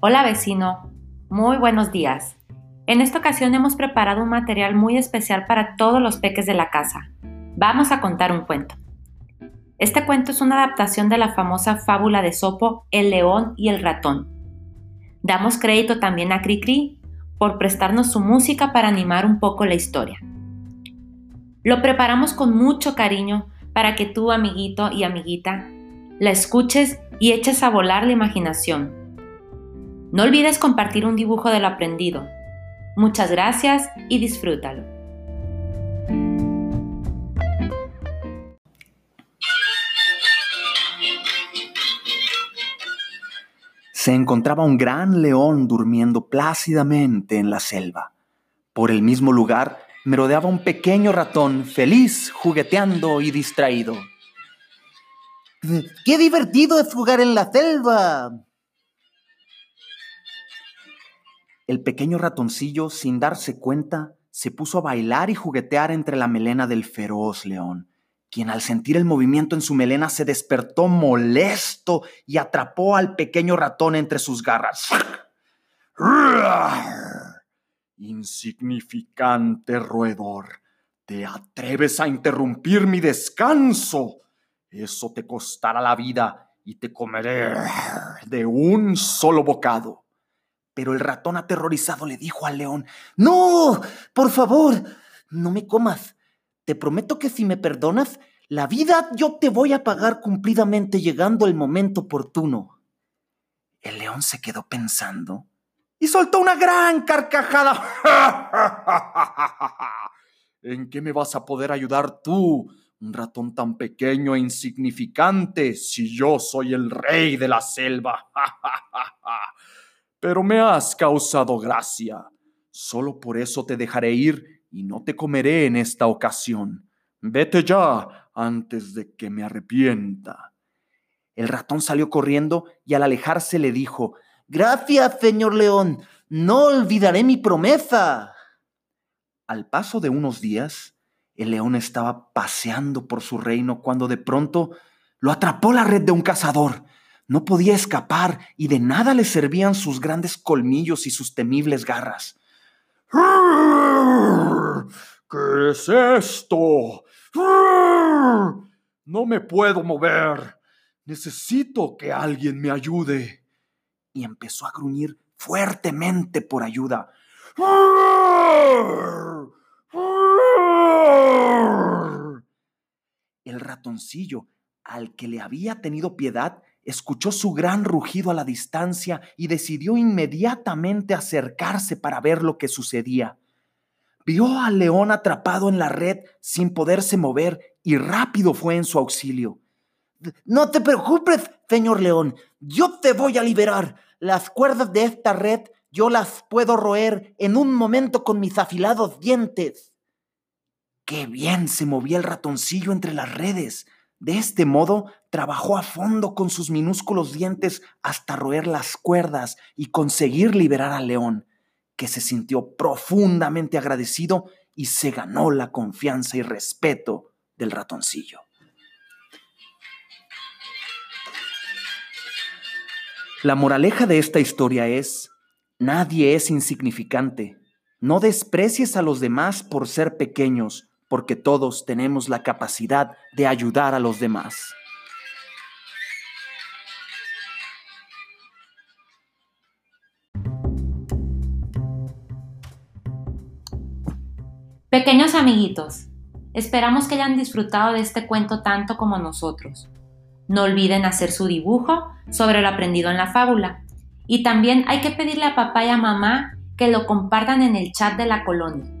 Hola vecino, muy buenos días. En esta ocasión hemos preparado un material muy especial para todos los peques de la casa. Vamos a contar un cuento. Este cuento es una adaptación de la famosa fábula de Sopo, El león y el ratón. Damos crédito también a Cricri por prestarnos su música para animar un poco la historia. Lo preparamos con mucho cariño para que tú, amiguito y amiguita, la escuches y eches a volar la imaginación no olvides compartir un dibujo de lo aprendido. Muchas gracias y disfrútalo. Se encontraba un gran león durmiendo plácidamente en la selva. Por el mismo lugar merodeaba un pequeño ratón feliz, jugueteando y distraído. ¡Qué divertido es jugar en la selva! El pequeño ratoncillo, sin darse cuenta, se puso a bailar y juguetear entre la melena del feroz león, quien al sentir el movimiento en su melena se despertó molesto y atrapó al pequeño ratón entre sus garras. Insignificante roedor, ¿te atreves a interrumpir mi descanso? Eso te costará la vida y te comeré de un solo bocado. Pero el ratón aterrorizado le dijo al león, No, por favor, no me comas. Te prometo que si me perdonas, la vida yo te voy a pagar cumplidamente llegando el momento oportuno. El león se quedó pensando y soltó una gran carcajada. ¿En qué me vas a poder ayudar tú, un ratón tan pequeño e insignificante, si yo soy el rey de la selva? pero me has causado gracia. Solo por eso te dejaré ir y no te comeré en esta ocasión. Vete ya antes de que me arrepienta. El ratón salió corriendo y al alejarse le dijo, Gracias, señor león, no olvidaré mi promesa. Al paso de unos días, el león estaba paseando por su reino cuando de pronto lo atrapó la red de un cazador. No podía escapar y de nada le servían sus grandes colmillos y sus temibles garras. ¿Qué es esto? No me puedo mover. Necesito que alguien me ayude. Y empezó a gruñir fuertemente por ayuda. El ratoncillo, al que le había tenido piedad, escuchó su gran rugido a la distancia y decidió inmediatamente acercarse para ver lo que sucedía. Vio al león atrapado en la red sin poderse mover y rápido fue en su auxilio. No te preocupes, señor león, yo te voy a liberar. Las cuerdas de esta red yo las puedo roer en un momento con mis afilados dientes. Qué bien se movía el ratoncillo entre las redes. De este modo, trabajó a fondo con sus minúsculos dientes hasta roer las cuerdas y conseguir liberar al león, que se sintió profundamente agradecido y se ganó la confianza y respeto del ratoncillo. La moraleja de esta historia es, nadie es insignificante. No desprecies a los demás por ser pequeños porque todos tenemos la capacidad de ayudar a los demás. Pequeños amiguitos, esperamos que hayan disfrutado de este cuento tanto como nosotros. No olviden hacer su dibujo sobre lo aprendido en la fábula. Y también hay que pedirle a papá y a mamá que lo compartan en el chat de la colonia.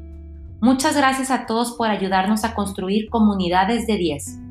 Muchas gracias a todos por ayudarnos a construir comunidades de 10.